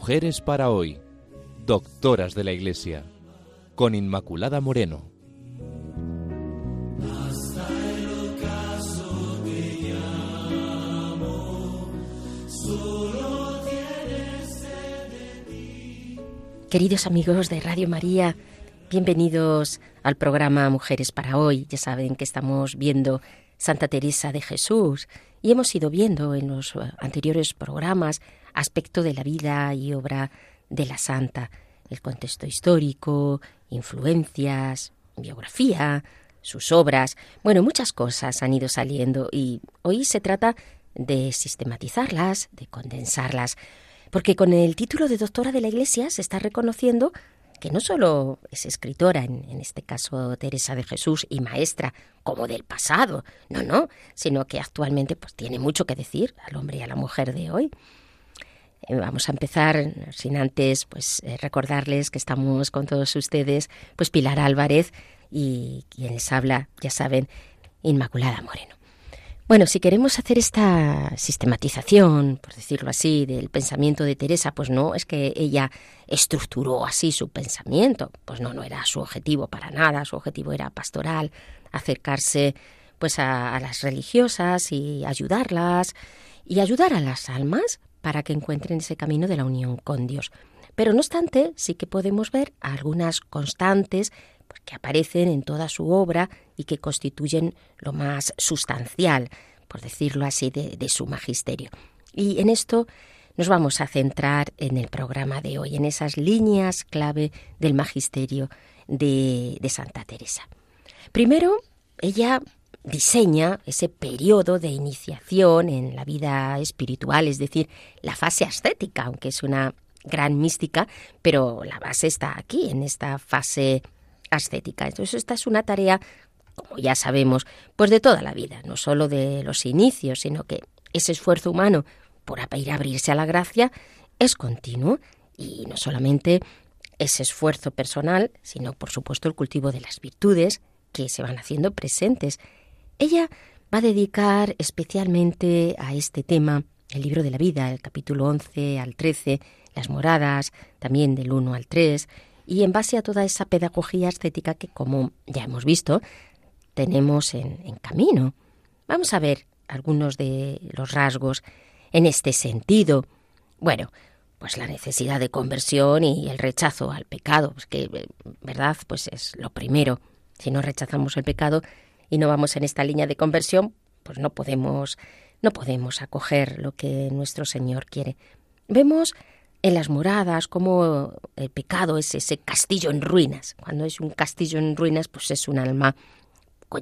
Mujeres para hoy, doctoras de la Iglesia, con Inmaculada Moreno. Queridos amigos de Radio María, bienvenidos al programa Mujeres para hoy. Ya saben que estamos viendo Santa Teresa de Jesús y hemos ido viendo en los eh, anteriores programas aspecto de la vida y obra de la santa, el contexto histórico, influencias, biografía, sus obras, bueno, muchas cosas han ido saliendo y hoy se trata de sistematizarlas, de condensarlas, porque con el título de doctora de la Iglesia se está reconociendo que no solo es escritora, en, este caso Teresa de Jesús, y maestra, como del pasado, no, no, sino que actualmente pues tiene mucho que decir al hombre y a la mujer de hoy. Eh, vamos a empezar sin antes pues eh, recordarles que estamos con todos ustedes, pues Pilar Álvarez y quien les habla, ya saben, Inmaculada Moreno. Bueno, si queremos hacer esta sistematización, por decirlo así, del pensamiento de Teresa, pues no es que ella estructuró así su pensamiento, pues no, no era su objetivo para nada, su objetivo era pastoral, acercarse pues a, a las religiosas y ayudarlas y ayudar a las almas para que encuentren ese camino de la unión con Dios. Pero no obstante, sí que podemos ver algunas constantes que aparecen en toda su obra y que constituyen lo más sustancial, por decirlo así, de, su magisterio. Y en esto nos vamos a centrar en el programa de hoy, en esas líneas clave del magisterio de, de Santa Teresa. Primero, ella diseña ese periodo de iniciación en la vida espiritual, es decir, la fase ascética, aunque es una gran mística, pero la base está aquí, en esta fase ascética. Entonces esta es una tarea, como ya sabemos, pues de toda la vida, no solo de los inicios, sino que ese esfuerzo humano por abrirse a la gracia es continuo y no solamente ese esfuerzo personal, sino por supuesto el cultivo de las virtudes que se van haciendo presentes. Ella va a dedicar especialmente a este tema el libro de la vida, el capítulo 11 al 13, las moradas, también del 1 al 3, y en base a toda esa pedagogía estética que, como ya hemos visto, tenemos en, camino. Vamos a ver algunos de los rasgos en este sentido. Bueno, pues la necesidad de conversión y el rechazo al pecado, pues que, verdad, pues es lo primero. Si no rechazamos el pecado y no vamos en esta línea de conversión, pues no podemos, no podemos acoger lo que nuestro Señor quiere. Vemos en las moradas, como el pecado es ese castillo en ruinas. Cuando es un castillo en ruinas, pues es un alma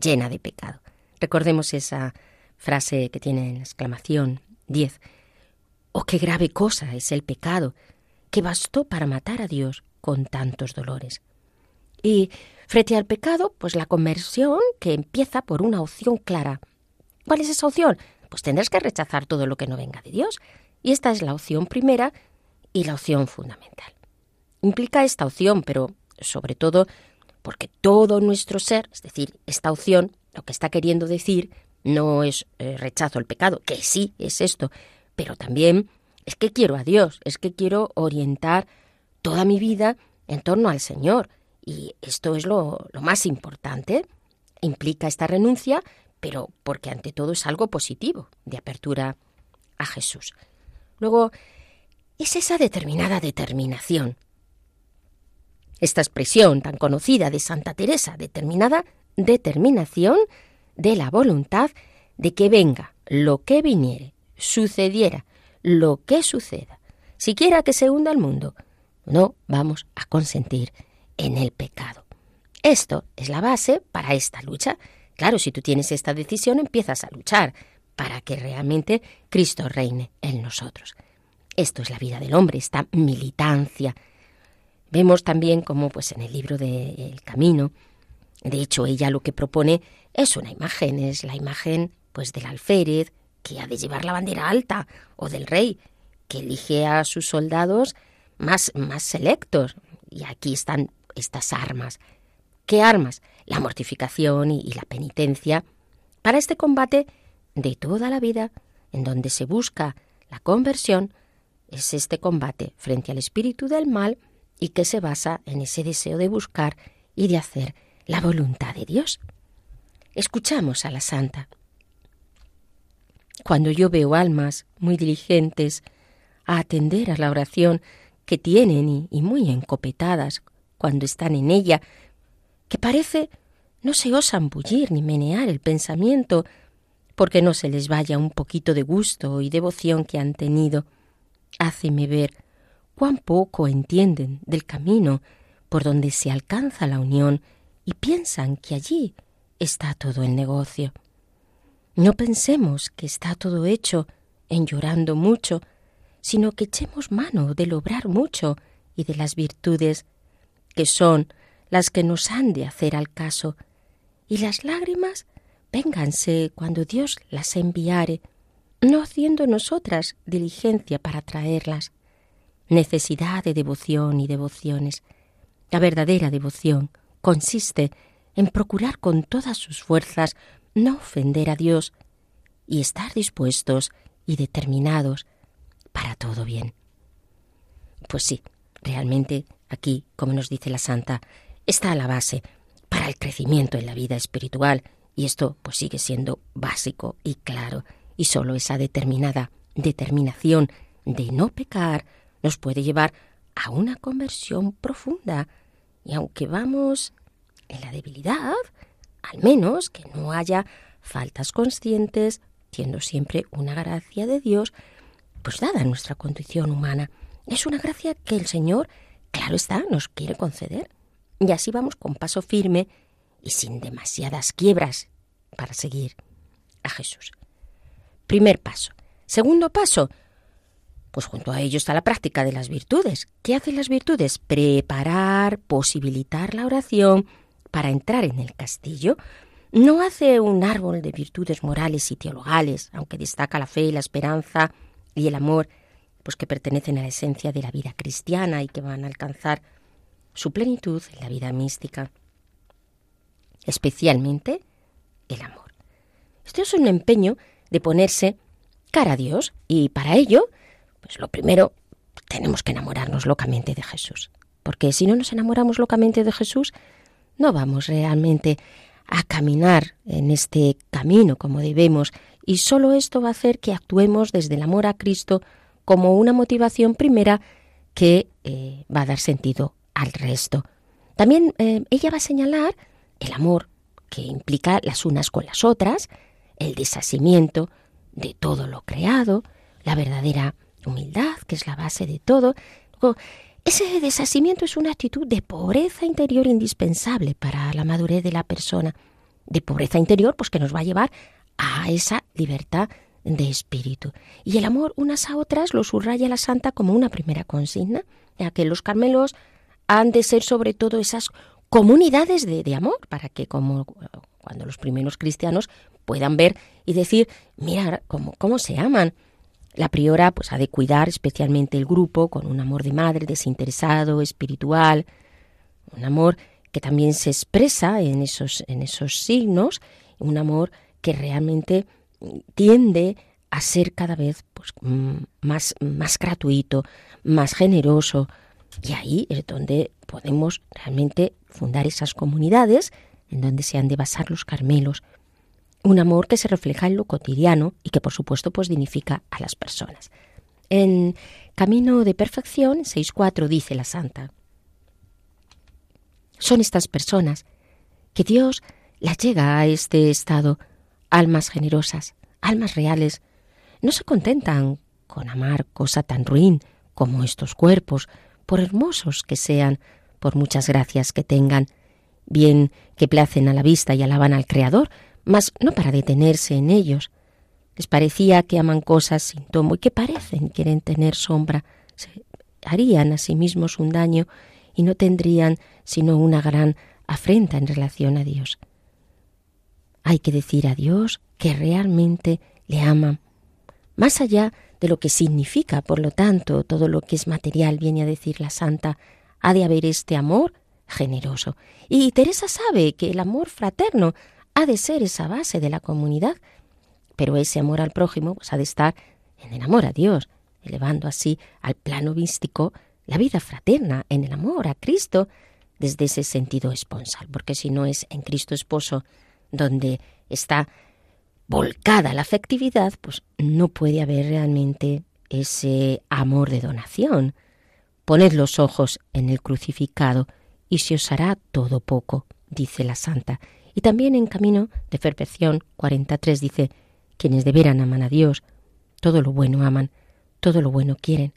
llena de pecado. Recordemos esa frase que tiene en exclamación 10. Oh, qué grave cosa es el pecado, que bastó para matar a Dios con tantos dolores. Y frente al pecado, pues la conversión que empieza por una opción clara. ¿Cuál es esa opción? Pues tendrás que rechazar todo lo que no venga de Dios. Y esta es la opción primera y la opción fundamental. Implica esta opción, pero sobre todo porque todo nuestro ser, es decir, esta opción, lo que está queriendo decir no es eh, rechazo al pecado, que sí es esto, pero también es que quiero a Dios, es que quiero orientar toda mi vida en torno al Señor. Y esto es lo, lo más importante. Implica esta renuncia, pero porque ante todo es algo positivo, de apertura a Jesús. Luego, es esa determinada determinación. Esta expresión tan conocida de Santa Teresa, determinada determinación de la voluntad de que venga lo que viniere, sucediera lo que suceda, siquiera que se hunda el mundo, no vamos a consentir en el pecado. Esto es la base para esta lucha. Claro, si tú tienes esta decisión, empiezas a luchar para que realmente Cristo reine en nosotros. Esto es la vida del hombre, esta militancia. Vemos también como pues en el libro de El Camino, de hecho ella lo que propone es una imagen, es la imagen pues del alférez que ha de llevar la bandera alta o del rey que elige a sus soldados más más selectos y aquí están estas armas. ¿Qué armas? La mortificación y la penitencia para este combate de toda la vida en donde se busca la conversión es este combate frente al espíritu del mal y que se basa en ese deseo de buscar y de hacer la voluntad de Dios. Escuchamos a la santa. Cuando yo veo almas muy diligentes a atender a la oración que tienen y, muy encopetadas cuando están en ella, que parece no se osan bullir ni menear el pensamiento porque no se les vaya un poquito de gusto y devoción que han tenido, háceme ver cuán poco entienden del camino por donde se alcanza la unión y piensan que allí está todo el negocio. No pensemos que está todo hecho en llorando mucho, sino que echemos mano del obrar mucho y de las virtudes, que son las que nos han de hacer al caso, y las lágrimas vénganse cuando Dios las enviare, no haciendo nosotras diligencia para traerlas. Necesidad de devoción y devociones. La verdadera devoción consiste en procurar con todas sus fuerzas no ofender a Dios y estar dispuestos y determinados para todo bien. Pues sí, realmente aquí, como nos dice la Santa, está la base para el crecimiento en la vida espiritual y esto pues sigue siendo básico y claro y solo esa determinada determinación de no pecar nos puede llevar a una conversión profunda y aunque vamos en la debilidad, al menos que no haya faltas conscientes, siendo siempre una gracia de Dios, pues dada nuestra condición humana. Es una gracia que el Señor, claro está, nos quiere conceder. Y así vamos con paso firme y sin demasiadas quiebras para seguir a Jesús. Primer paso. Segundo paso, pues junto a ello está la práctica de las virtudes. ¿Qué hacen las virtudes? Preparar, posibilitar la oración, para entrar en el castillo, no hace un árbol de virtudes morales y teologales, aunque destaca la fe, la esperanza y el amor, pues que pertenecen a la esencia de la vida cristiana y que van a alcanzar su plenitud en la vida mística. Especialmente el amor. Esto es un empeño de ponerse cara a Dios y para ello, pues lo primero, tenemos que enamorarnos locamente de Jesús. Porque si no nos enamoramos locamente de Jesús, no vamos realmente a caminar en este camino como debemos y solo esto va a hacer que actuemos desde el amor a Cristo como una motivación primera que eh, va a dar sentido al resto. También eh, ella va a señalar el amor que implica las unas con las otras, el desasimiento de todo lo creado, la verdadera humildad, que es la base de todo, ese desasimiento es una actitud de pobreza interior indispensable para la madurez de la persona, de pobreza interior, pues que nos va a llevar a esa libertad de espíritu. Y el amor unas a otras lo subraya la santa como una primera consigna, ya que los carmelos han de ser sobre todo esas comunidades de, amor, para que como cuando los primeros cristianos puedan ver y decir, mira cómo, cómo se aman, la priora pues ha de cuidar especialmente el grupo con un amor de madre desinteresado, espiritual, un amor que también se expresa en esos, en esos signos, un amor que realmente tiende a ser cada vez pues, mm, más, más gratuito, más generoso. Y ahí es donde podemos realmente fundar esas comunidades en donde se han de basar los carmelos, un amor que se refleja en lo cotidiano y que por supuesto pues dignifica a las personas. En Camino de Perfección 6.4 dice la santa, son estas personas que Dios las llega a este estado, almas generosas, almas reales, no se contentan con amar cosa tan ruin como estos cuerpos, por hermosos que sean, por muchas gracias que tengan, bien que placen a la vista y alaban al Creador, mas no para detenerse en ellos. Les parecía que aman cosas sin tomo y que parecen quieren tener sombra. Se harían a sí mismos un daño y no tendrían sino una gran afrenta en relación a Dios. Hay que decir a Dios que realmente le aman, más allá de lo que significa, por lo tanto, todo lo que es material, viene a decir la santa, ha de haber este amor generoso. Y Teresa sabe que el amor fraterno ha de ser esa base de la comunidad, pero ese amor al prójimo pues, ha de estar en el amor a Dios, elevando así al plano místico la vida fraterna en el amor a Cristo desde ese sentido esponsal, porque si no es en Cristo esposo donde está volcada la afectividad, pues no puede haber realmente ese amor de donación. Poned los ojos en el crucificado y se os hará todo poco, dice la santa. Y también en Camino de Perfección 43 dice, quienes de veran aman a Dios, todo lo bueno aman, todo lo bueno quieren,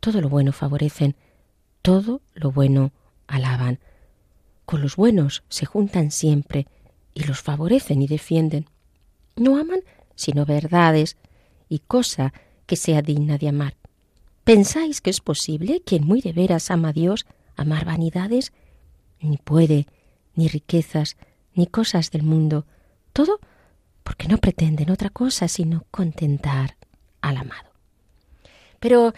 todo lo bueno favorecen, todo lo bueno alaban. Con los buenos se juntan siempre y los favorecen y defienden. No aman sino verdades y cosa que sea digna de amar. ¿Pensáis que es posible quien muy de veras ama a Dios amar vanidades? Ni puede, ni riquezas, ni cosas del mundo. Todo porque no pretenden otra cosa sino contentar al amado. Pero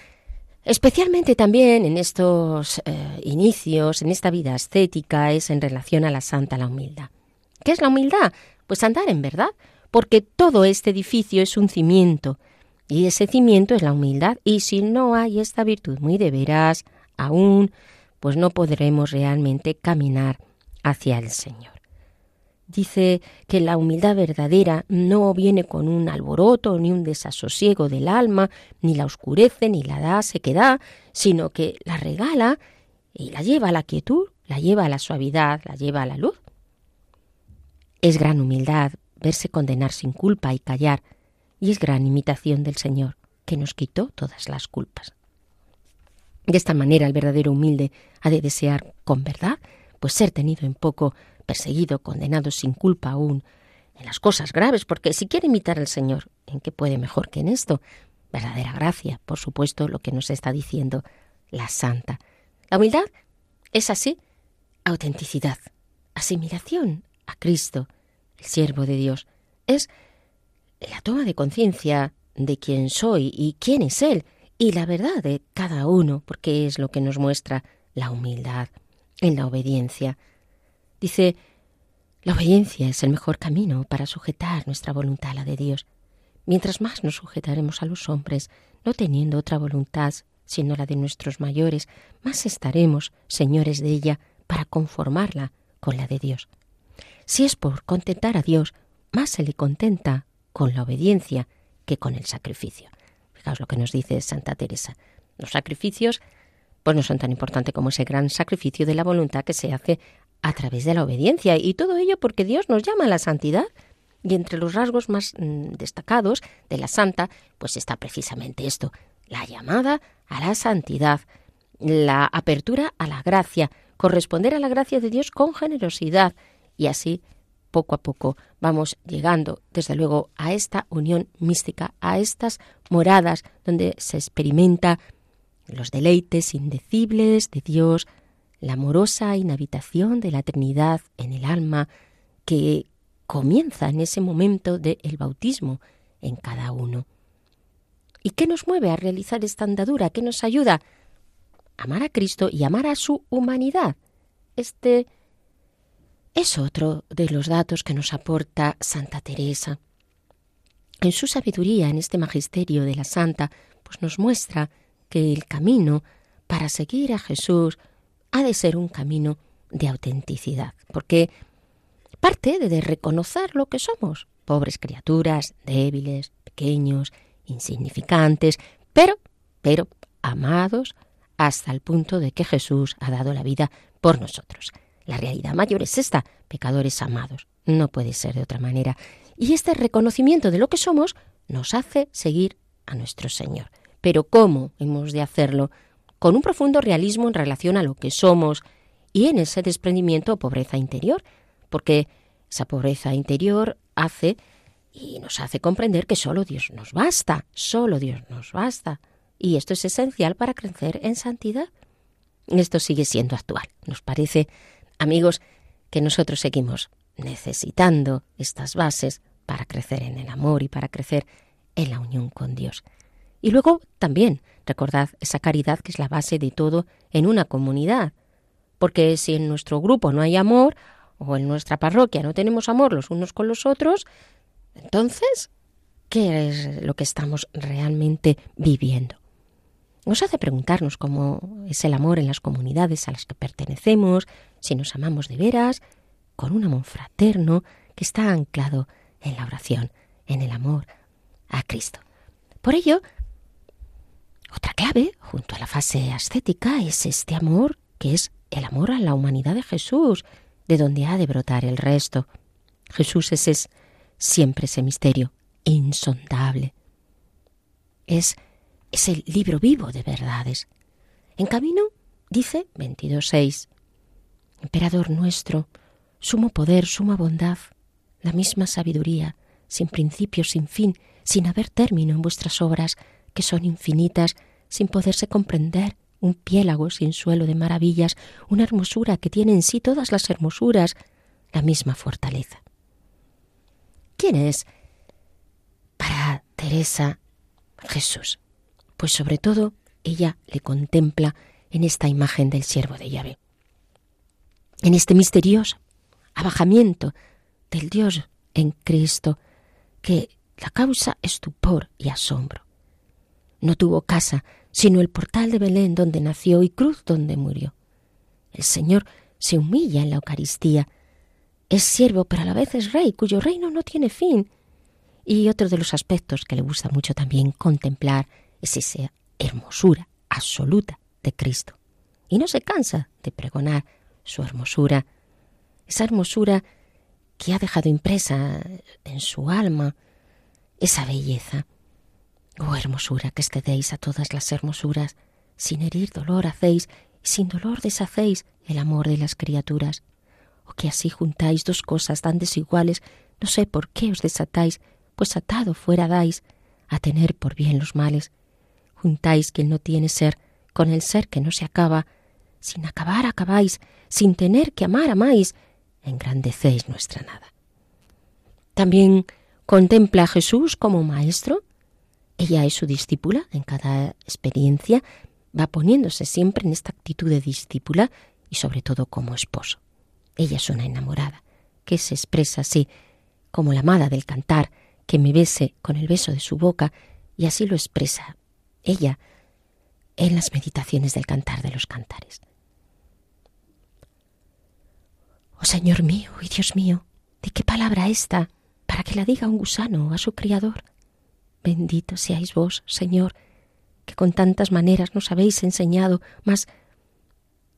especialmente también en estos eh, inicios, en esta vida ascética, es en relación a la santa la humildad. ¿Qué es la humildad? Pues andar en verdad, porque todo este edificio es un cimiento, y ese cimiento es la humildad, y si no hay esta virtud muy de veras, aún, pues no podremos realmente caminar hacia el Señor. Dice que la humildad verdadera no viene con un alboroto ni un desasosiego del alma, ni la oscurece, ni la da sequedad, sino que la regala y la lleva a la quietud, la lleva a la suavidad, la lleva a la luz. Es gran humildad verse condenar sin culpa y callar, y es gran imitación del Señor, que nos quitó todas las culpas. De esta manera el verdadero humilde ha de desear con verdad, pues ser tenido en poco, perseguido, condenado sin culpa aún, en las cosas graves, porque si quiere imitar al Señor, ¿en qué puede mejor que en esto? Verdadera gracia, por supuesto, lo que nos está diciendo la Santa. La humildad es así, autenticidad, asimilación a Cristo, el siervo de Dios. Es la toma de conciencia de quién soy y quién es Él, y la verdad de cada uno, porque es lo que nos muestra la humildad en la obediencia. Dice, la obediencia es el mejor camino para sujetar nuestra voluntad a la de Dios. Mientras más nos sujetaremos a los hombres, no teniendo otra voluntad sino la de nuestros mayores, más estaremos señores de ella para conformarla con la de Dios. Si es por contentar a Dios, más se le contenta con la obediencia que con el sacrificio. Fijaos lo que nos dice Santa Teresa. Los sacrificios pues no son tan importantes como ese gran sacrificio de la voluntad que se hace a través de la obediencia y todo ello porque Dios nos llama a la santidad. Y entre los rasgos más mm, destacados de la santa, pues está precisamente esto, la llamada a la santidad, la apertura a la gracia, corresponder a la gracia de Dios con generosidad y así poco a poco vamos llegando, desde luego, a esta unión mística, a estas moradas donde se experimenta los deleites indecibles de Dios, la amorosa inhabitación de la Trinidad en el alma que comienza en ese momento del bautismo en cada uno. ¿Y qué nos mueve a realizar esta andadura? ¿Qué nos ayuda? Amar a Cristo y amar a su humanidad. Este es otro de los datos que nos aporta Santa Teresa. En su sabiduría, en este magisterio de la Santa, pues nos muestra que el camino para seguir a Jesús ha de ser un camino de autenticidad, porque parte de reconocer lo que somos, pobres criaturas, débiles, pequeños, insignificantes, pero, pero amados hasta el punto de que Jesús ha dado la vida por nosotros. La realidad mayor es esta, pecadores amados. No puede ser de otra manera. Y este reconocimiento de lo que somos nos hace seguir a nuestro Señor. Pero ¿cómo hemos de hacerlo? Con un profundo realismo en relación a lo que somos y en ese desprendimiento o pobreza interior, porque esa pobreza interior hace y nos hace comprender que solo Dios nos basta, solo Dios nos basta. Y esto es esencial para crecer en santidad. Esto sigue siendo actual. Nos parece Amigos, que nosotros seguimos necesitando estas bases para crecer en el amor y para crecer en la unión con Dios. Y luego también recordad esa caridad que es la base de todo en una comunidad. Porque si en nuestro grupo no hay amor, o en nuestra parroquia no tenemos amor los unos con los otros, entonces, ¿qué es lo que estamos realmente viviendo? Nos hace preguntarnos cómo es el amor en las comunidades a las que pertenecemos, si nos amamos de veras, con un amor fraterno que está anclado en la oración, en el amor a Cristo. Por ello, otra clave, junto a la fase ascética, es este amor que es el amor a la humanidad de Jesús, de donde ha de brotar el resto. Jesús es, es siempre ese misterio insondable. Es es el libro vivo de verdades. En camino, dice 22.6, Emperador nuestro, sumo poder, suma bondad, la misma sabiduría, sin principio, sin fin, sin haber término en vuestras obras, que son infinitas, sin poderse comprender, un piélago sin suelo de maravillas, una hermosura que tiene en sí todas las hermosuras, la misma fortaleza. ¿Quién es para Teresa Jesús? Pues sobre todo ella le contempla en esta imagen del siervo de Yahvé. En este misterioso abajamiento del Dios en Cristo que la causa estupor y asombro. No tuvo casa, sino el portal de Belén donde nació y cruz donde murió. El Señor se humilla en la Eucaristía. Es siervo, pero a la vez es rey, cuyo reino no tiene fin. Y otro de los aspectos que le gusta mucho también contemplar es esa hermosura absoluta de Cristo. Y no se cansa de pregonar su hermosura, esa hermosura que ha dejado impresa en su alma, esa belleza. Oh hermosura, que excedéis a todas las hermosuras, sin herir dolor hacéis, y sin dolor deshacéis el amor de las criaturas. O que así juntáis dos cosas tan desiguales, no sé por qué os desatáis, pues atado fuera dais a tener por bien los males, juntáis quien no tiene ser con el ser que no se acaba, sin acabar acabáis, sin tener que amar amáis, engrandecéis nuestra nada. También contempla a Jesús como maestro. Ella es su discípula en cada experiencia, va poniéndose siempre en esta actitud de discípula y sobre todo como esposo. Ella es una enamorada, que se expresa así, como la amada del cantar, que me bese con el beso de su boca, y así lo expresa ella en las meditaciones del cantar de los cantares. Oh Señor mío y Dios mío, ¿de qué palabra esta para que la diga un gusano a su Criador? Bendito seáis vos, Señor, que con tantas maneras nos habéis enseñado, mas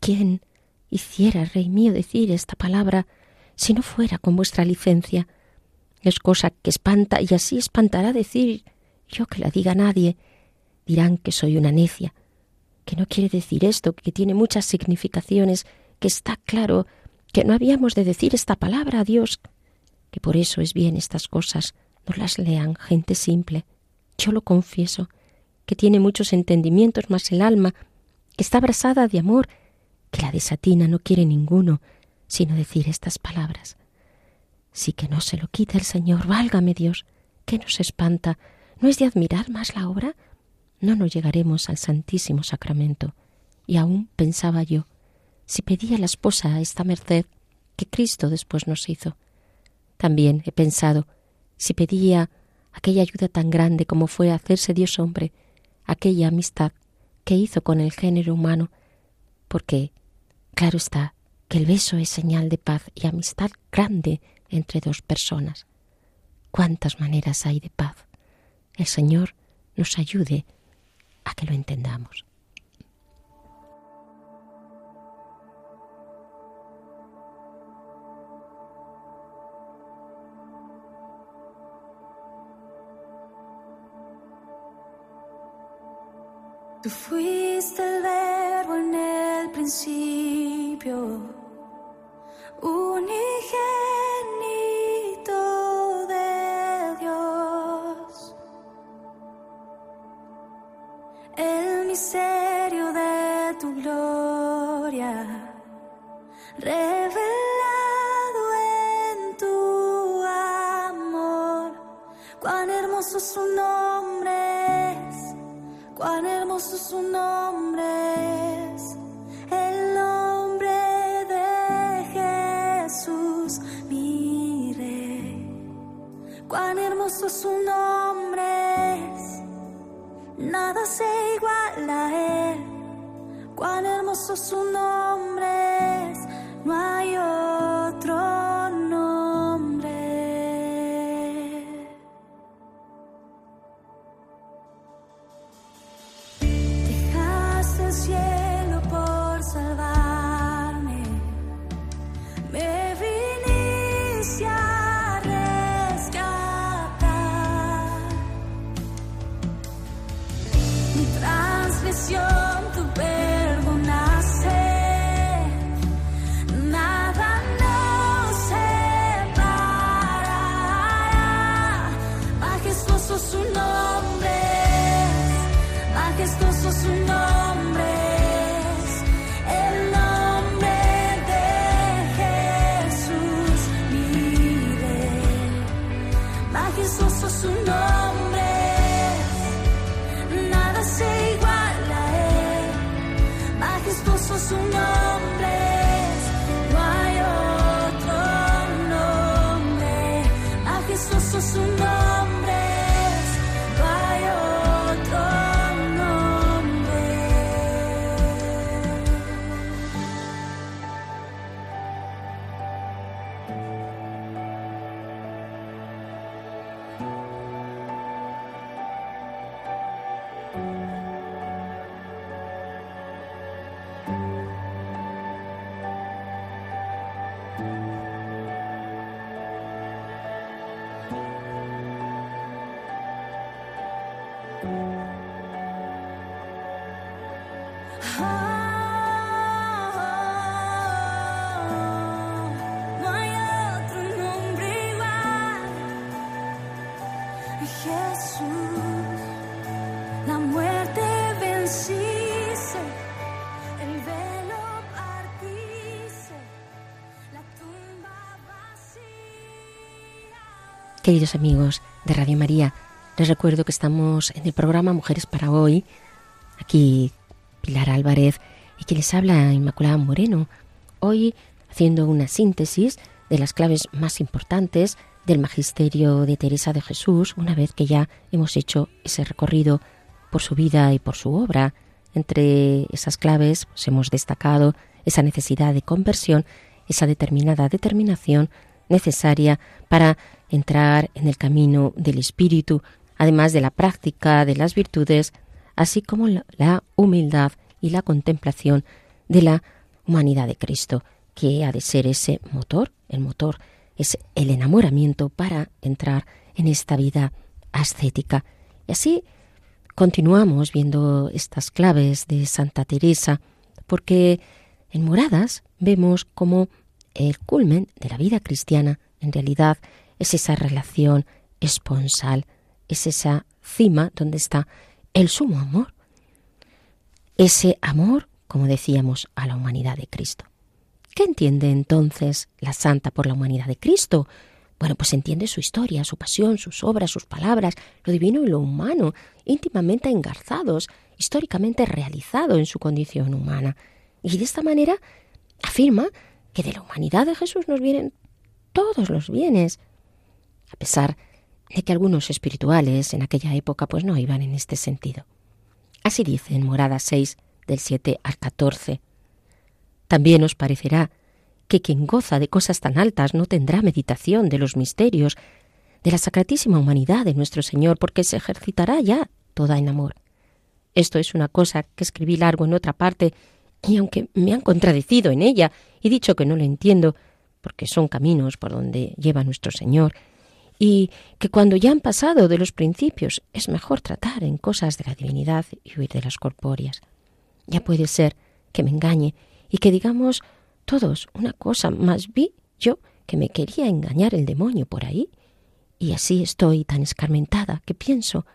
¿quién hiciera, Rey mío, decir esta palabra si no fuera con vuestra licencia? Es cosa que espanta y así espantará decir yo que la diga nadie, dirán que soy una necia, que no quiere decir esto, que tiene muchas significaciones, que está claro que no habíamos de decir esta palabra a Dios, que por eso es bien estas cosas, no las lean gente simple. Yo lo confieso, que tiene muchos entendimientos, más el alma, que está abrasada de amor, que la desatina no quiere ninguno, sino decir estas palabras. Sí que no se lo quita el Señor, válgame Dios, que nos espanta, ¿no es de admirar más la obra? No nos llegaremos al Santísimo Sacramento. Y aún pensaba yo, si pedía a la esposa esta merced que Cristo después nos hizo. También he pensado, si pedía aquella ayuda tan grande como fue hacerse Dios hombre, aquella amistad que hizo con el género humano, porque, claro está, que el beso es señal de paz y amistad grande entre dos personas. ¿Cuántas maneras hay de paz? El Señor nos ayude a que lo entendamos. Tú fuiste el verbo en el principio, su nombre es, el nombre de Jesús, mi rey. Cuán hermoso su nombre es nada se iguala a él. Cuán hermoso su nombre Queridos amigos de Radio María, les recuerdo que estamos en el programa Mujeres para Hoy. Aquí Pilar Álvarez y que les habla Inmaculada Moreno. Hoy haciendo una síntesis de las claves más importantes del magisterio de Teresa de Jesús, una vez que ya hemos hecho ese recorrido por su vida y por su obra. Entre esas claves pues, hemos destacado esa necesidad de conversión, esa determinada determinación necesaria para entrar en el camino del espíritu, además de la práctica de las virtudes, así como la, humildad y la contemplación de la humanidad de Cristo, que ha de ser ese motor, el motor es el enamoramiento para entrar en esta vida ascética. Y así continuamos viendo estas claves de Santa Teresa, porque en Moradas vemos como el culmen de la vida cristiana en realidad es esa relación esponsal, es esa cima donde está el sumo amor. Ese amor, como decíamos, a la humanidad de Cristo. ¿Qué entiende entonces la santa por la humanidad de Cristo? Bueno, pues entiende su historia, su pasión, sus obras, sus palabras, lo divino y lo humano, íntimamente engarzados, históricamente realizado en su condición humana. Y de esta manera afirma que de la humanidad de Jesús nos vienen todos los bienes, a pesar de que algunos espirituales en aquella época pues no iban en este sentido. Así dice en Morada 6 del 7 al 14. También os parecerá que quien goza de cosas tan altas no tendrá meditación de los misterios de la sacratísima humanidad de nuestro Señor, porque se ejercitará ya toda en amor. Esto es una cosa que escribí largo en otra parte, y aunque me han contradecido en ella y dicho que no lo entiendo, porque son caminos por donde lleva nuestro Señor, y que cuando ya han pasado de los principios es mejor tratar en cosas de la divinidad y huir de las corpóreas. Ya puede ser que me engañe y que digamos todos una cosa, más vi yo que me quería engañar el demonio por ahí, y así estoy tan escarmentada que pienso,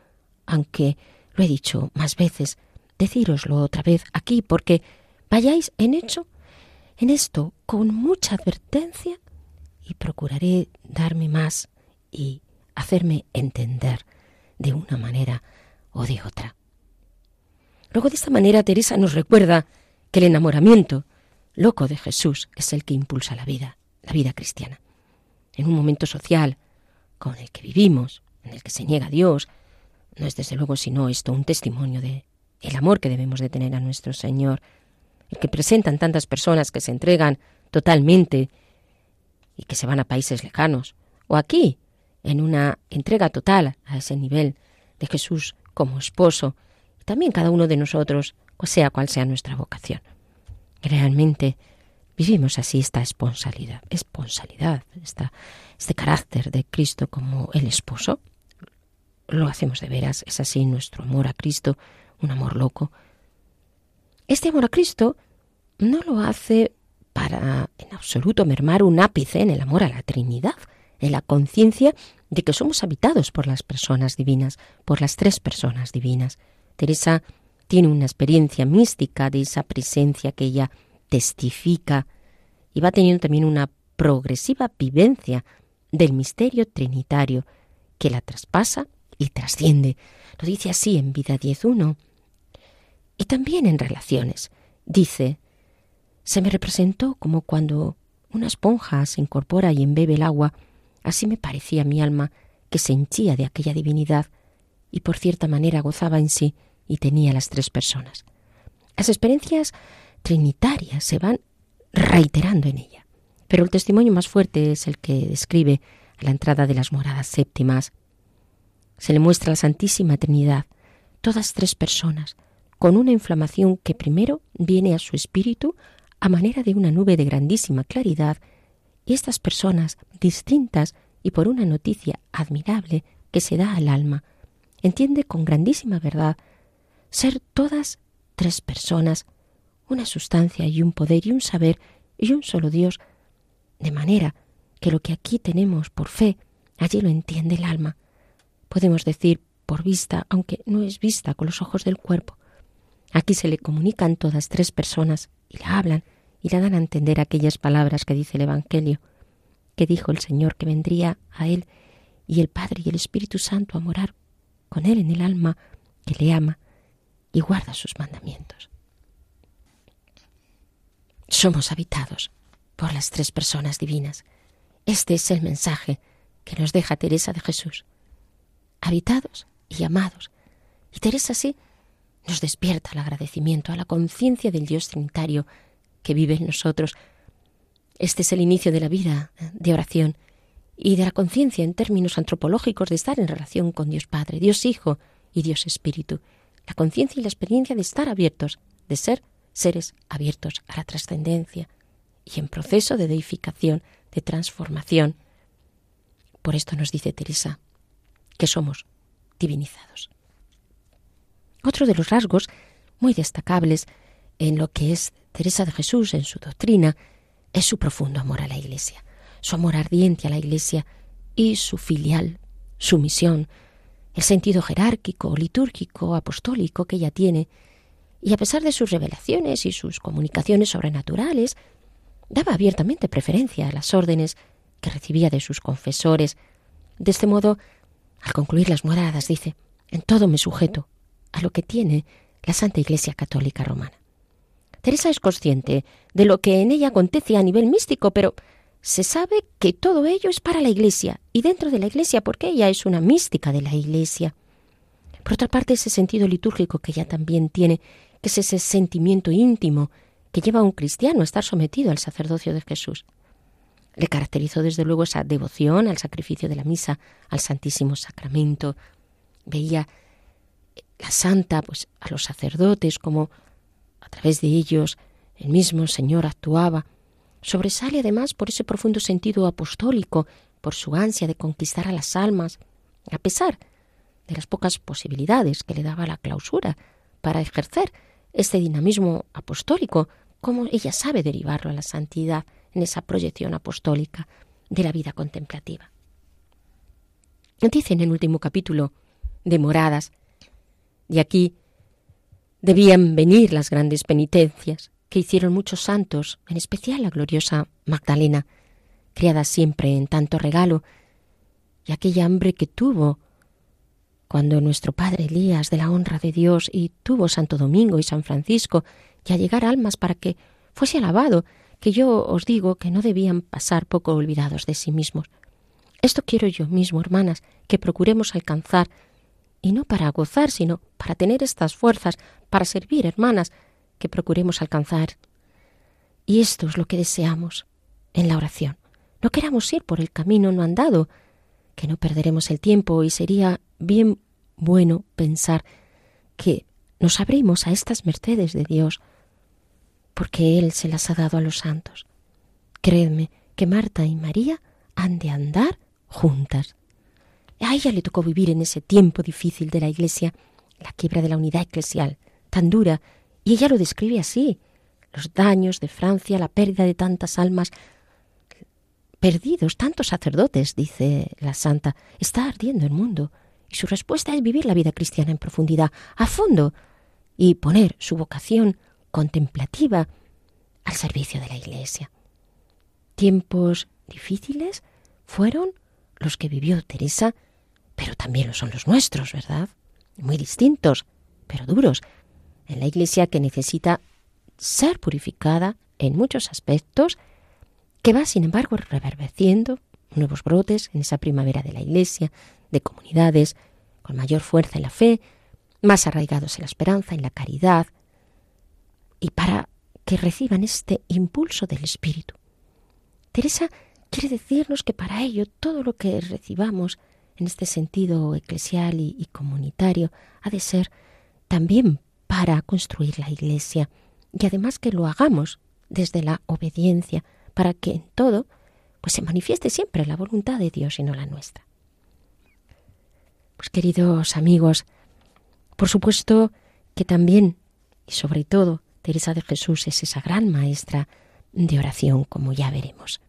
aunque lo he dicho más veces, decíroslo otra vez aquí, porque vayáis en hecho, en esto con mucha advertencia, y procuraré darme más y hacerme entender de una manera o de otra. Luego de esta manera Teresa nos recuerda que el enamoramiento loco de Jesús es el que impulsa la vida, la vida cristiana. En un momento social con el que vivimos, en el que se niega a Dios, No es desde luego sino esto un testimonio de el amor que debemos de tener a nuestro Señor, el que presentan tantas personas que se entregan totalmente y que se van a países lejanos, o aquí, en una entrega total a ese nivel de Jesús como esposo, y también cada uno de nosotros, sea cual sea nuestra vocación. Realmente vivimos así esta esponsalidad, esponsalidad, esta, este carácter de Cristo como el esposo. Lo hacemos de veras, es así nuestro amor a Cristo, un amor loco. Este amor a Cristo no lo hace para en absoluto mermar un ápice en el amor a la Trinidad, en la conciencia de que somos habitados por las personas divinas, por las tres personas divinas. Teresa tiene una experiencia mística de esa presencia que ella testifica y va teniendo también una progresiva vivencia del misterio trinitario que la traspasa y trasciende. Lo dice así en Vida 10.1. Y también en relaciones. Dice, se me representó como cuando una esponja se incorpora y embebe el agua, así me parecía mi alma que se henchía de aquella divinidad y por cierta manera gozaba en sí y tenía las tres personas. Las experiencias trinitarias se van reiterando en ella, pero el testimonio más fuerte es el que describe a la entrada de las moradas séptimas. Se le muestra a la Santísima Trinidad, todas tres personas, con una inflamación que primero viene a su espíritu a manera de una nube de grandísima claridad, y estas personas, distintas y por una noticia admirable que se da al alma, entiende con grandísima verdad ser todas tres personas, una sustancia y un poder y un saber y un solo Dios, de manera que lo que aquí tenemos por fe, allí lo entiende el alma. Podemos decir por vista, aunque no es vista con los ojos del cuerpo, Aquí se le comunican todas tres personas y la hablan y la dan a entender aquellas palabras que dice el Evangelio, que dijo el Señor que vendría a él y el Padre y el Espíritu Santo a morar con él en el alma que le ama y guarda sus mandamientos. Somos habitados por las tres personas divinas. Este es el mensaje que nos deja Teresa de Jesús. Habitados y amados. Y Teresa sí nos despierta el agradecimiento a la conciencia del Dios Trinitario que vive en nosotros. Este es el inicio de la vida de oración y de la conciencia en términos antropológicos de estar en relación con Dios Padre, Dios Hijo y Dios Espíritu. La conciencia y la experiencia de estar abiertos, de ser seres abiertos a la trascendencia y en proceso de deificación, de transformación. Por esto nos dice Teresa que somos divinizados. Otro de los rasgos muy destacables en lo que es Teresa de Jesús en su doctrina es su profundo amor a la Iglesia, su amor ardiente a la Iglesia y su filial, su misión, el sentido jerárquico, litúrgico, apostólico que ella tiene, y a pesar de sus revelaciones y sus comunicaciones sobrenaturales, daba abiertamente preferencia a las órdenes que recibía de sus confesores. De este modo, al concluir las moradas, dice, en todo me sujeto a lo que tiene la Santa Iglesia Católica Romana. Teresa es consciente de lo que en ella acontece a nivel místico, pero se sabe que todo ello es para la Iglesia y dentro de la Iglesia porque ella es una mística de la Iglesia. Por otra parte, ese sentido litúrgico que ella también tiene, que es ese sentimiento íntimo que lleva a un cristiano a estar sometido al sacerdocio de Jesús. Le caracterizó desde luego esa devoción al sacrificio de la misa, al Santísimo Sacramento. Veía la santa, pues a los sacerdotes, como a través de ellos el mismo Señor actuaba. Sobresale además por ese profundo sentido apostólico, por su ansia de conquistar a las almas, a pesar de las pocas posibilidades que le daba la clausura para ejercer este dinamismo apostólico, como ella sabe derivarlo a la santidad en esa proyección apostólica de la vida contemplativa. Dice en el último capítulo de Moradas de aquí debían venir las grandes penitencias que hicieron muchos santos, en especial la gloriosa Magdalena, criada siempre en tanto regalo, y aquella hambre que tuvo cuando nuestro padre Elías de la honra de Dios y tuvo Santo Domingo y San Francisco, y a llegar almas para que fuese alabado, que yo os digo que no debían pasar poco olvidados de sí mismos. Esto quiero yo mismo, hermanas, que procuremos alcanzar y no para gozar, sino para tener estas fuerzas, para servir, hermanas, que procuremos alcanzar. Y esto es lo que deseamos en la oración. No queramos ir por el camino no andado, que no perderemos el tiempo y sería bien bueno pensar que nos abrimos a estas mercedes de Dios, porque Él se las ha dado a los santos. Creedme que Marta y María han de andar juntas. A ella le tocó vivir en ese tiempo difícil de la Iglesia, la quiebra de la unidad eclesial, tan dura, y ella lo describe así, los daños de Francia, la pérdida de tantas almas, perdidos, tantos sacerdotes, dice la santa, está ardiendo el mundo, y su respuesta es vivir la vida cristiana en profundidad, a fondo, y poner su vocación contemplativa al servicio de la Iglesia. Tiempos difíciles fueron los que vivió Teresa, pero también lo son los nuestros, ¿verdad? Muy distintos, pero duros, en la Iglesia que necesita ser purificada en muchos aspectos, que va, sin embargo, reverberciendo nuevos brotes en esa primavera de la Iglesia, de comunidades con mayor fuerza en la fe, más arraigados en la esperanza, en la caridad, y para que reciban este impulso del Espíritu. Teresa quiere decirnos que para ello todo lo que recibamos en este sentido eclesial y, comunitario ha de ser también para construir la Iglesia y además que lo hagamos desde la obediencia para que en todo pues se manifieste siempre la voluntad de Dios y no la nuestra. Pues queridos amigos, por supuesto que también y sobre todo Teresa de Jesús es esa gran maestra de oración, como ya veremos.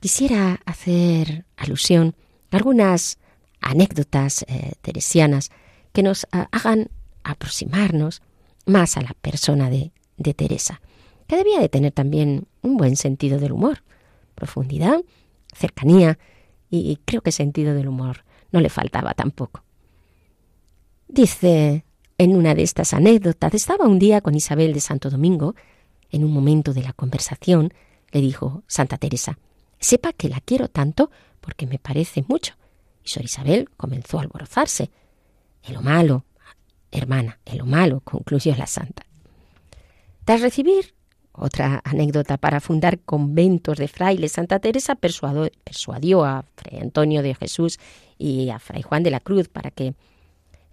Quisiera hacer alusión algunas anécdotas eh, teresianas que nos eh, hagan aproximarnos más a la persona de, de Teresa, que debía de tener también un buen sentido del humor, profundidad, cercanía y creo que sentido del humor no le faltaba tampoco. Dice en una de estas anécdotas, estaba un día con Isabel de Santo Domingo, en un momento de la conversación, le dijo Santa Teresa, sepa que la quiero tanto porque me parece mucho. Y Sor Isabel comenzó a alborozarse. En lo malo, hermana, en lo malo, concluyó la santa. Tras recibir otra anécdota para fundar conventos de frailes, Santa Teresa persuadió, a Fray Antonio de Jesús y a Fray Juan de la Cruz para que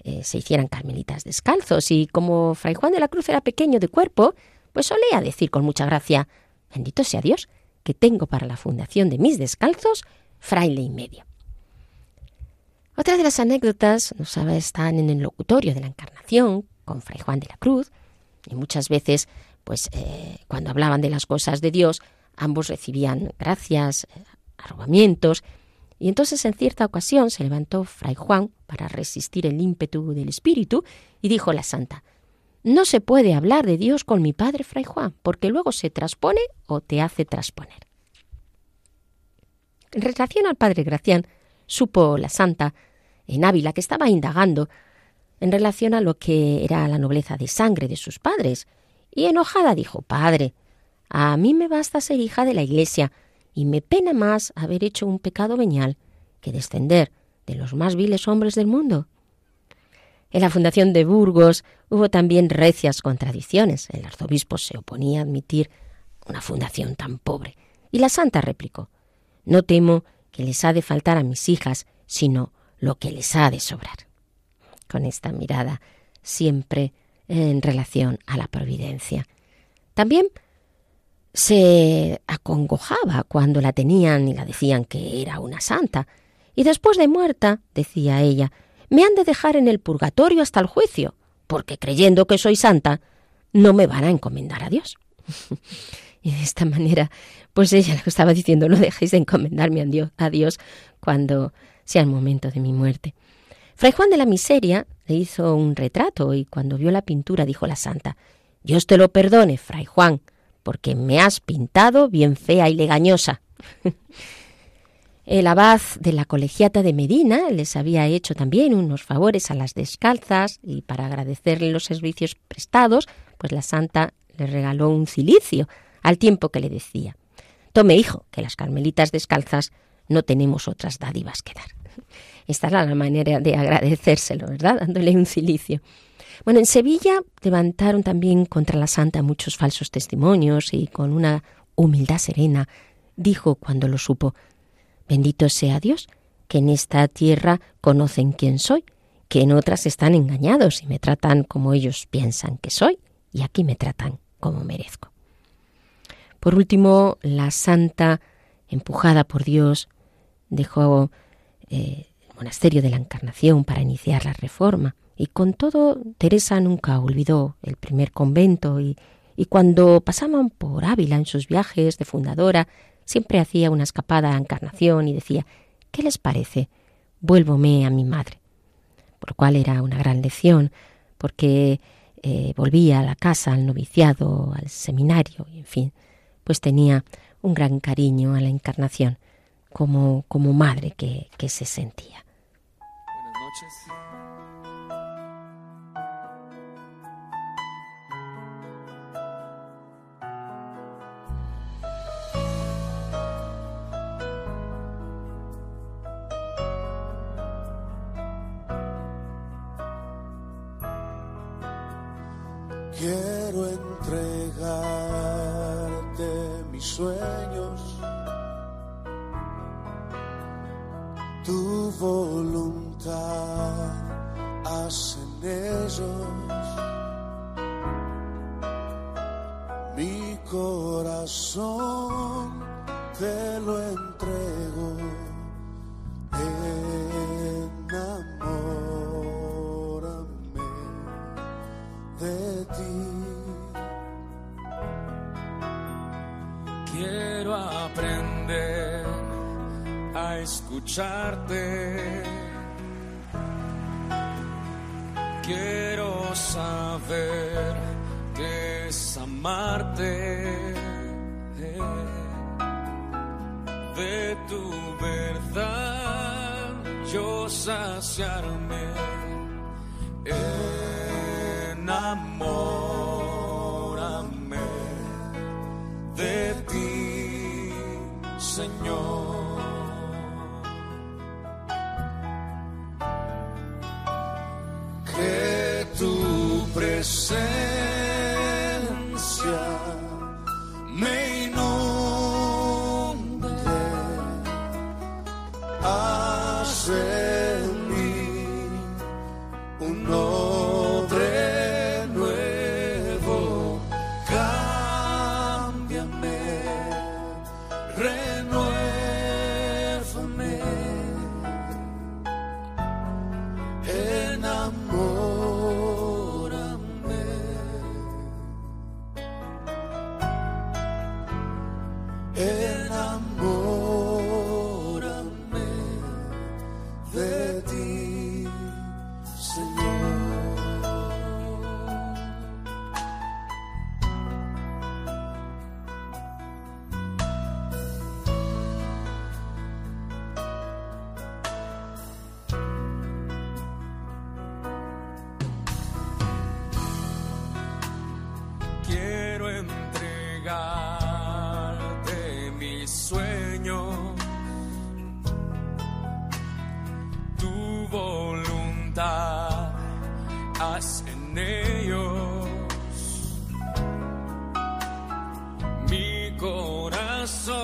eh, se hicieran carmelitas descalzos. Y como Fray Juan de la Cruz era pequeño de cuerpo, pues solía decir con mucha gracia, bendito sea Dios, que tengo para la fundación de mis descalzos fraile y medio. Otra de las anécdotas, no sabe, están en el locutorio de la Encarnación con Fray Juan de la Cruz, y muchas veces, pues eh, cuando hablaban de las cosas de Dios, ambos recibían gracias, eh, arrobamientos, y entonces en cierta ocasión se levantó Fray Juan para resistir el ímpetu del espíritu y dijo la santa, no se puede hablar de Dios con mi padre Fray Juan, porque luego se transpone o te hace trasponer. En relación al padre Gracián, supo la santa en Ávila que estaba indagando en relación a lo que era la nobleza de sangre de sus padres, y enojada dijo Padre, a mí me basta ser hija de la Iglesia, y me pena más haber hecho un pecado venial que descender de los más viles hombres del mundo. En la fundación de Burgos hubo también recias contradicciones. El arzobispo se oponía a admitir una fundación tan pobre. Y la santa replicó, no temo que les ha de faltar a mis hijas, sino lo que les ha de sobrar. Con esta mirada siempre en relación a la providencia. También se acongojaba cuando la tenían y la decían que era una santa. Y después de muerta, decía ella, me han de dejar en el purgatorio hasta el juicio, porque creyendo que soy santa, no me van a encomendar a Dios. Y de esta manera, pues ella le estaba diciendo, no dejéis de encomendarme a Dios, a Dios cuando sea el momento de mi muerte. Fray Juan de la Miseria le hizo un retrato y cuando vio la pintura dijo la santa, Dios te lo perdone, Fray Juan, porque me has pintado bien fea y legañosa. El abad de la colegiata de Medina les había hecho también unos favores a las descalzas y para agradecerle los servicios prestados, pues la santa le regaló un cilicio al tiempo que le decía, Tome hijo, que las carmelitas descalzas no tenemos otras dádivas que dar. esta era la manera de agradecérselo, ¿verdad? Dándole un cilicio. Bueno, en Sevilla levantaron también contra la santa muchos falsos testimonios y con una humildad serena dijo cuando lo supo, bendito sea Dios, que en esta tierra conocen quién soy, que en otras están engañados y me tratan como ellos piensan que soy, y aquí me tratan como merezco. Por último, la santa, empujada por Dios, dejó eh, el monasterio de la Encarnación para iniciar la reforma. Y con todo, Teresa nunca olvidó el primer convento y, y cuando pasaban por Ávila en sus viajes de fundadora, siempre hacía una escapada a Encarnación y decía, ¿qué les parece? Vuélvome a mi madre. Por lo cual era una gran lección, porque eh, volvía a la casa, al noviciado, al seminario, en fin, pues tenía un gran cariño a la encarnación, como, como madre que, que se sentía. Buenas noches. Saber amarte. De tu verdad yo saciarme. Enamórame de ti, Señor. Tu corazón,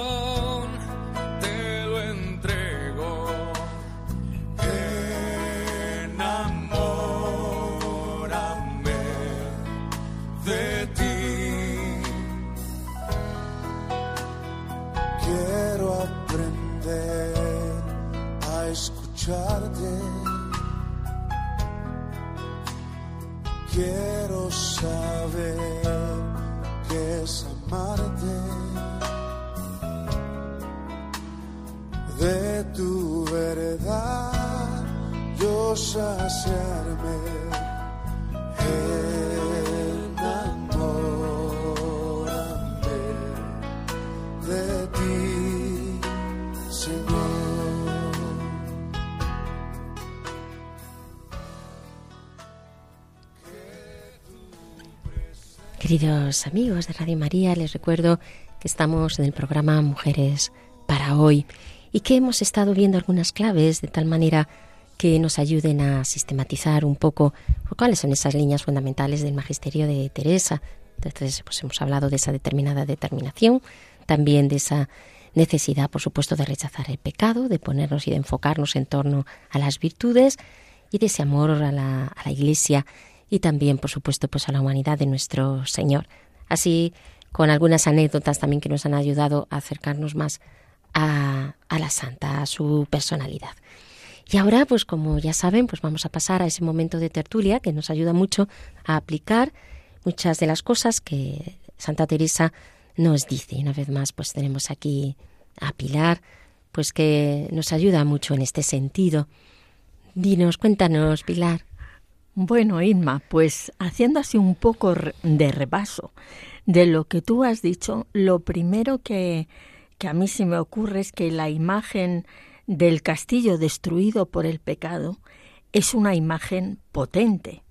Queridos amigos de Radio María, les recuerdo que estamos en el programa Mujeres para hoy y que hemos estado viendo algunas claves de tal manera que nos ayuden a sistematizar un poco cuáles son esas líneas fundamentales del magisterio de Teresa. Entonces, pues hemos hablado de esa determinada determinación, también de esa necesidad, por supuesto, de rechazar el pecado, de ponernos y de enfocarnos en torno a las virtudes y de ese amor a la, a la Iglesia y también, por supuesto, pues a la humanidad de nuestro Señor. Así, con algunas anécdotas también que nos han ayudado a acercarnos más a, a la santa, a su personalidad. Y ahora, pues como ya saben, pues vamos a pasar a ese momento de tertulia que nos ayuda mucho a aplicar muchas de las cosas que Santa Teresa nos dice. Y una vez más, pues tenemos aquí a Pilar, pues que nos ayuda mucho en este sentido. Dinos, cuéntanos, Pilar. Bueno, Inma, pues haciendo así un poco de repaso de lo que tú has dicho, lo primero que, que a mí se me ocurre es que la imagen del castillo destruido por el pecado es una imagen potente,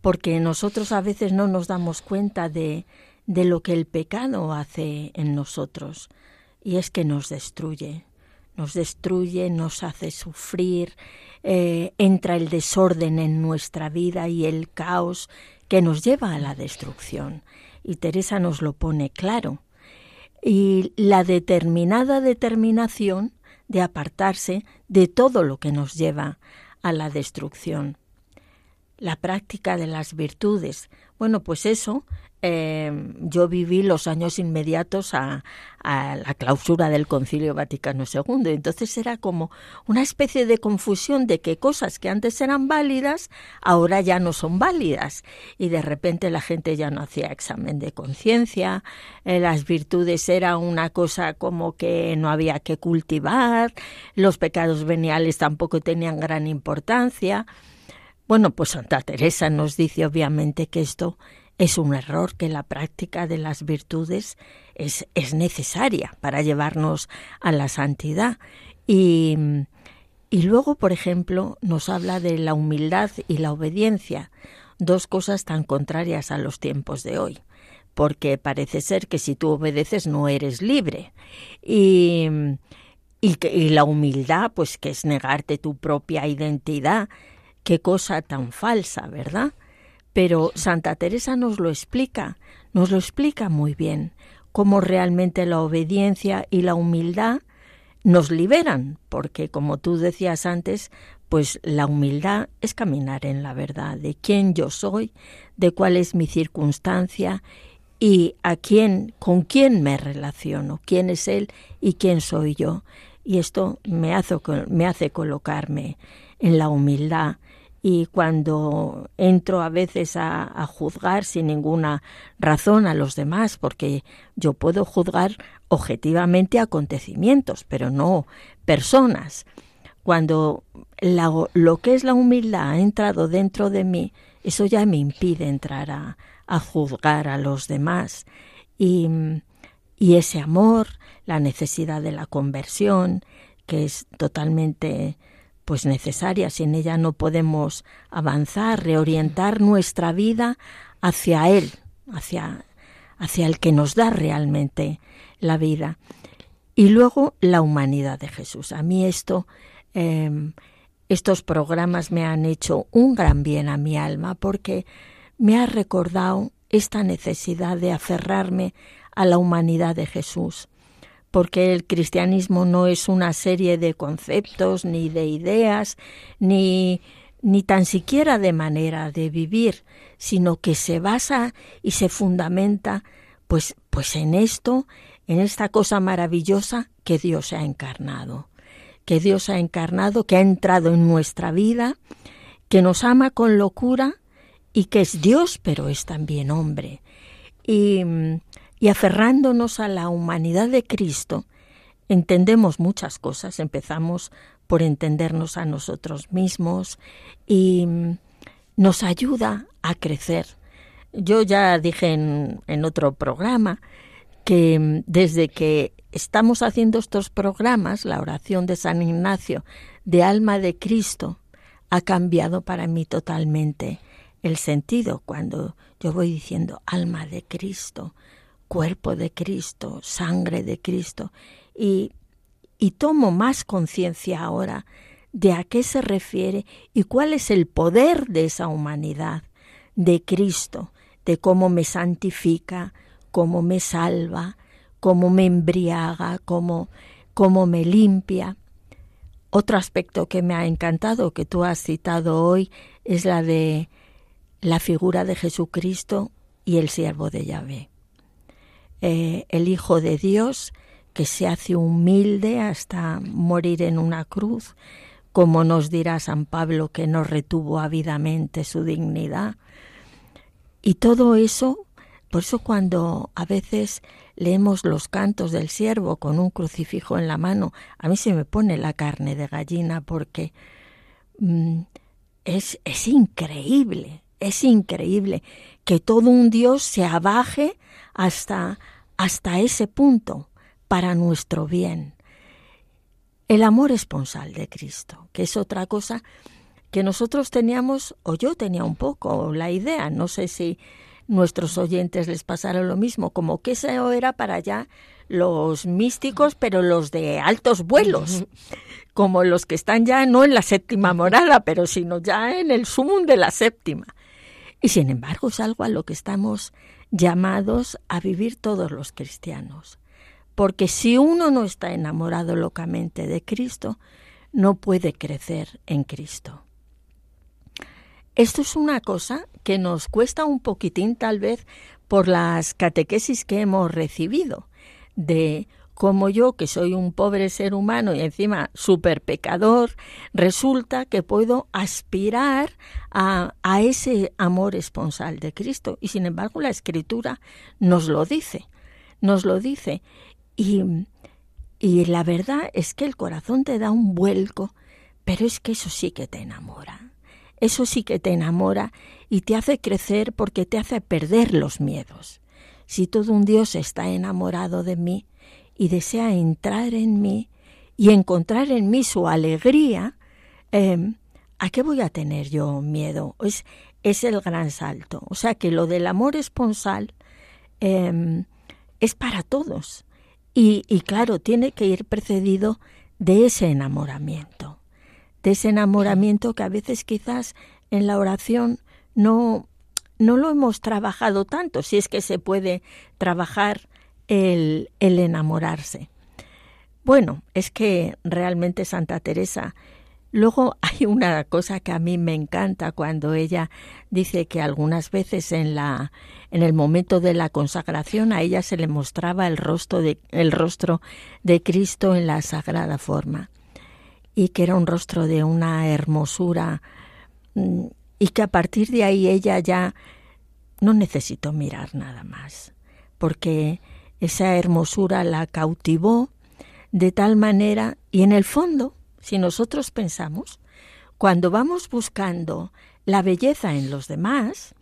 porque nosotros a veces no nos damos cuenta de, de lo que el pecado hace en nosotros, y es que nos destruye, nos destruye, nos hace sufrir, eh, entra el desorden en nuestra vida y el caos que nos lleva a la destrucción. Y Teresa nos lo pone claro. Y la determinada determinación de apartarse de todo lo que nos lleva a la destrucción. La práctica de las virtudes. Bueno, pues eso eh, yo viví los años inmediatos a, a, la clausura del Concilio Vaticano II. Entonces era como una especie de confusión de que cosas que antes eran válidas ahora ya no son válidas. Y de repente la gente ya no hacía examen de conciencia, eh, las virtudes era una cosa como que no había que cultivar, los pecados veniales tampoco tenían gran importancia. Bueno, pues Santa Teresa nos dice obviamente que esto es un error que la práctica de las virtudes es, es necesaria para llevarnos a la santidad. Y, y luego, por ejemplo, nos habla de la humildad y la obediencia, dos cosas tan contrarias a los tiempos de hoy porque parece ser que si tú obedeces no eres libre. Y, y, que, y, la humildad, pues que es negarte tu propia identidad, qué cosa tan falsa, ¿verdad? Pero Santa Teresa nos lo explica, nos lo explica muy bien, cómo realmente la obediencia y la humildad nos liberan, porque como tú decías antes, pues la humildad es caminar en la verdad de quién yo soy, de cuál es mi circunstancia y a quién, con quién me relaciono, quién es él y quién soy yo. Y esto me hace, me hace colocarme en la humildad y cuando entro a veces a, juzgar sin ninguna razón a los demás, porque yo puedo juzgar objetivamente acontecimientos, pero no personas. Cuando lo que es la humildad ha entrado dentro de mí, eso ya me impide entrar a, a juzgar a los demás. Y, y ese amor, la necesidad de la conversión, que es totalmente pues necesaria, sin ella no podemos avanzar, reorientar nuestra vida hacia Él, hacia, hacia el que nos da realmente la vida. Y luego la humanidad de Jesús. A mí esto, eh, estos programas me han hecho un gran bien a mi alma porque me ha recordado esta necesidad de aferrarme a la humanidad de Jesús porque el cristianismo no es una serie de conceptos ni de ideas ni ni tan siquiera de manera de vivir, sino que se basa y se fundamenta pues pues en esto, en esta cosa maravillosa que Dios ha encarnado, que Dios ha encarnado, que ha entrado en nuestra vida, que nos ama con locura y que es Dios, pero es también hombre. Y y aferrándonos a la humanidad de Cristo, entendemos muchas cosas. Empezamos por entendernos a nosotros mismos y nos ayuda a crecer. Yo ya dije en, en otro programa que desde que estamos haciendo estos programas, la oración de San Ignacio de alma de Cristo ha cambiado para mí totalmente el sentido cuando yo voy diciendo alma de Cristo, cuerpo de Cristo, sangre de Cristo, y, y tomo más conciencia ahora de a qué se refiere y cuál es el poder de esa humanidad, de Cristo, de cómo me santifica, cómo me salva, cómo me embriaga, cómo, cómo me limpia. Otro aspecto que me ha encantado, que tú has citado hoy, es la de la figura de Jesucristo y el siervo de Yahvé. Eh, el Hijo de Dios que se hace humilde hasta morir en una cruz, como nos dirá San Pablo que no retuvo ávidamente su dignidad. Y todo eso, por eso cuando a veces leemos los cantos del siervo con un crucifijo en la mano, a mí se me pone la carne de gallina porque mm, es, es increíble, es increíble que todo un Dios se abaje hasta, hasta ese punto para nuestro bien. El amor esponsal de Cristo, que es otra cosa que nosotros teníamos, o yo tenía un poco la idea, no sé si nuestros oyentes les pasara lo mismo, como que eso era para allá los místicos, pero los de altos vuelos, como los que están ya no en la séptima morada, pero sino ya en el sumum de la séptima. Y sin embargo es algo a lo que estamos llamados a vivir todos los cristianos. Porque si uno no está enamorado locamente de Cristo, no puede crecer en Cristo. Esto es una cosa que nos cuesta un poquitín tal vez por las catequesis que hemos recibido, de cómo yo, que soy un pobre ser humano y encima súper pecador, resulta que puedo aspirar a, a, ese amor esponsal de Cristo. Y sin embargo la Escritura nos lo dice, nos lo dice. Y, y la verdad es que el corazón te da un vuelco, pero es que eso sí que te enamora eso sí que te enamora y te hace crecer porque te hace perder los miedos. Si todo un Dios está enamorado de mí y desea entrar en mí y encontrar en mí su alegría, eh, ¿a qué voy a tener yo miedo? Es, es el gran salto. O sea que lo del amor esponsal eh, es para todos. Y, y claro, tiene que ir precedido de ese enamoramiento de ese enamoramiento que a veces quizás en la oración no, no lo hemos trabajado tanto, si es que se puede trabajar el, el enamorarse. Bueno, es que realmente Santa Teresa Luego hay una cosa que a mí me encanta cuando ella dice que algunas veces en la en el momento de la consagración a ella se le mostraba el rostro de el rostro de Cristo en la sagrada forma y que era un rostro de una hermosura mm, y que a partir de ahí ella ya no necesitó mirar nada más, porque esa hermosura la cautivó de tal manera y en el fondo, si nosotros pensamos, cuando vamos buscando la belleza en los demás,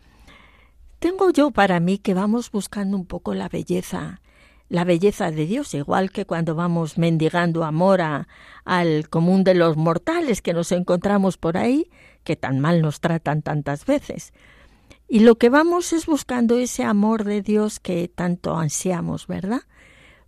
tengo yo para mí que vamos buscando un poco la belleza la belleza de Dios, igual que cuando vamos mendigando amor al común de los mortales que nos encontramos por ahí, que tan mal nos tratan tantas veces. Y lo que vamos es buscando ese amor de Dios que tanto ansiamos, ¿verdad?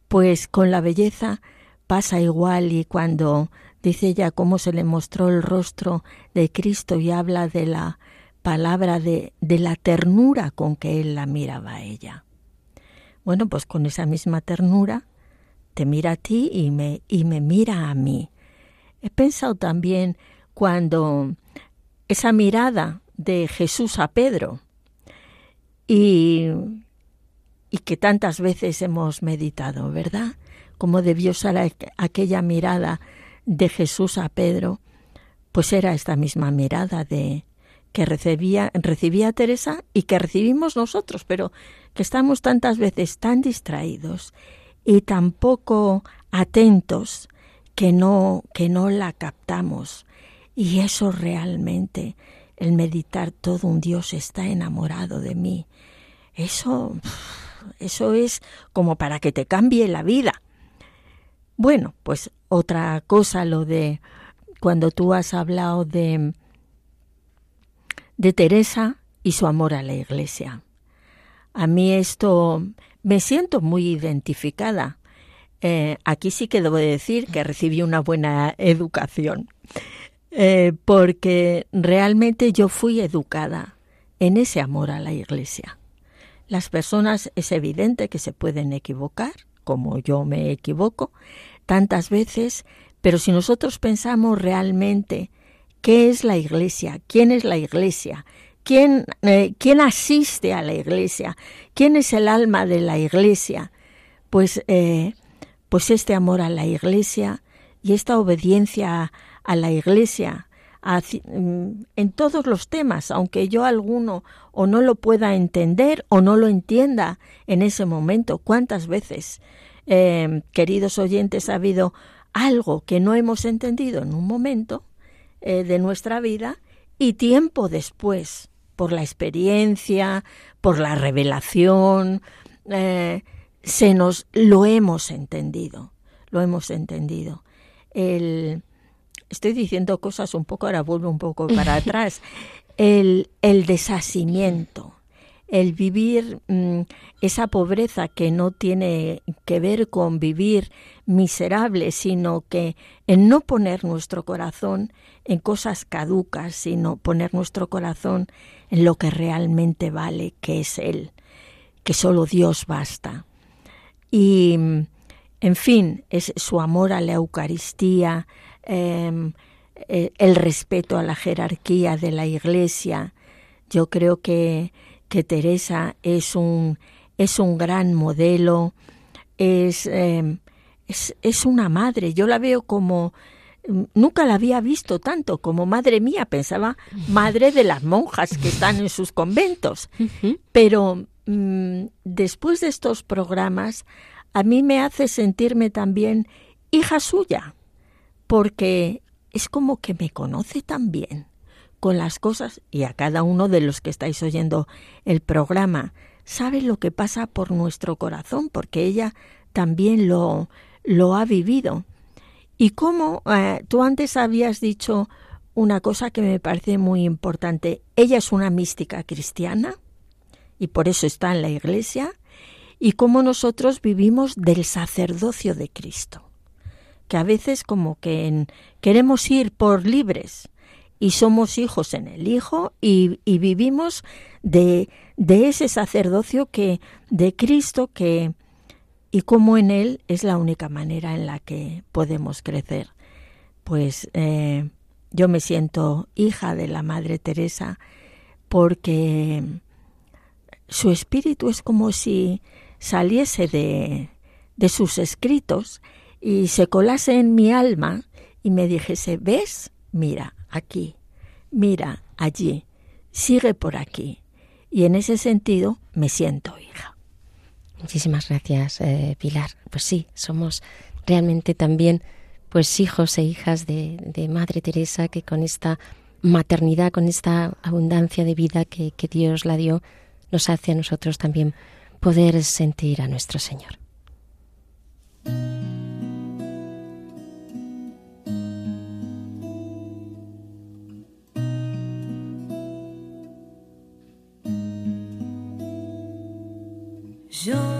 Pues con la belleza pasa igual y cuando dice ella cómo se le mostró el rostro de Cristo y habla de la palabra de, de la ternura con que él la miraba a ella. Bueno, pues con esa misma ternura te mira a ti y me, y me mira a mí. He pensado también cuando esa mirada de Jesús a Pedro y, y que tantas veces hemos meditado, ¿verdad? Cómo debió ser aquella mirada de Jesús a Pedro, pues era esta misma mirada de, que recibía, recibía Teresa y que recibimos nosotros, pero que estamos tantas veces tan distraídos y tan poco atentos que no, que no la captamos. Y eso realmente, el meditar todo un Dios está enamorado de mí, eso, eso es como para que te cambie la vida. Bueno, pues otra cosa, lo de cuando tú has hablado de de Teresa y su amor a la Iglesia. A mí esto me siento muy identificada. Eh, aquí sí que debo decir que recibí una buena educación. Eh, porque realmente yo fui educada en ese amor a la Iglesia. Las personas es evidente que se pueden equivocar, como yo me equivoco tantas veces, pero si nosotros pensamos realmente qué es la Iglesia, quién es la Iglesia, quién, eh, quién asiste a la Iglesia, quién es el alma de la Iglesia, pues, eh, pues este amor a la Iglesia y esta obediencia a la Iglesia mm, en todos los temas, aunque yo alguno o no lo pueda entender o no lo entienda en ese momento. ¿Cuántas veces, eh, queridos oyentes, ha habido algo que no hemos entendido en un momento eh, de nuestra vida y tiempo después, por la experiencia, por la revelación, eh, se nos lo hemos entendido, lo hemos entendido. El, estoy diciendo cosas un poco, ahora vuelvo un poco para atrás. El, el desasimiento, el vivir mm, esa pobreza que no tiene que ver con vivir miserable, sino que en no poner nuestro corazón en cosas caducas, sino poner nuestro corazón en lo que realmente vale, que es Él, que solo Dios basta. Y, en fin, es su amor a la Eucaristía, eh, el respeto a la jerarquía de la Iglesia. Yo creo que que Teresa es un, es un gran modelo, es, em, es, es, una madre. Yo la veo como, mm, nunca la había visto tanto como madre mía, pensaba madre de las monjas que están en sus conventos. Pero mm, después de estos programas, a mí me hace sentirme también hija suya, porque es como que me conoce también con las cosas y a cada uno de los que estáis oyendo el programa sabe lo que pasa por nuestro corazón porque ella también lo lo ha vivido. Y como eh, tú antes habías dicho una cosa que me parece muy importante. Ella es una mística cristiana y por eso está en la iglesia. Y cómo nosotros vivimos del sacerdocio de Cristo que a veces como que queremos ir por libres y somos hijos en el Hijo y, vivimos de, de, ese sacerdocio que de Cristo que y como en él es la única manera en la que podemos crecer. Pues eh, yo me siento hija de la Madre Teresa porque su espíritu es como si saliese de, de sus escritos y se colase en mi alma y me dijese, ¿ves? Mira, aquí, mira allí, sigue por aquí. Y en ese sentido me siento hija. Muchísimas gracias, eh, Pilar. Pues sí, somos realmente también pues hijos e hijas de, Madre Teresa que con esta maternidad, con esta abundancia de vida que Dios la dio, nos hace a nosotros también poder sentir a nuestro Señor. Jean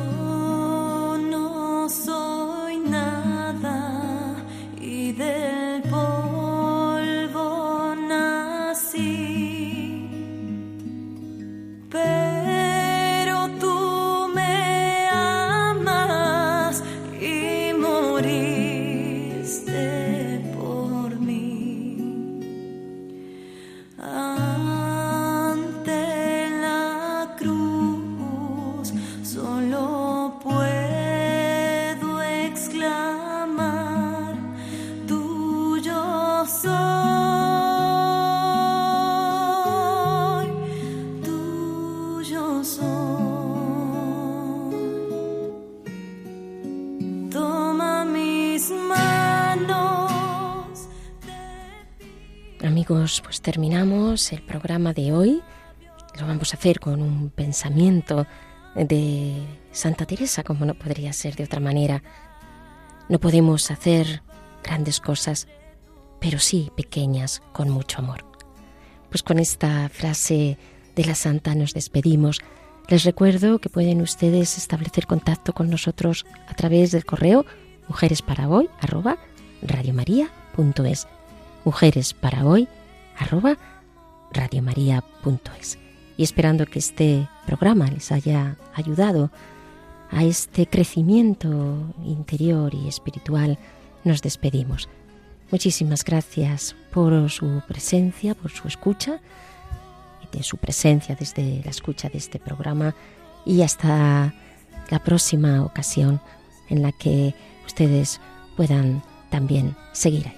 Pues terminamos el programa de hoy. Lo vamos a hacer con un pensamiento de Santa Teresa, como no podría ser de otra manera. No podemos hacer grandes cosas, pero sí pequeñas con mucho amor. Pues con esta frase de la Santa nos despedimos. Les recuerdo que pueden ustedes establecer contacto con nosotros a través del correo mujeresparahoy@radiomaria.es mujeres para hoy arroba radiomaria.es. Y esperando que este programa les haya ayudado a este crecimiento interior y espiritual, nos despedimos. Muchísimas gracias por su presencia, por su escucha de su presencia desde la escucha de este programa y hasta la próxima ocasión en la que ustedes puedan también seguir.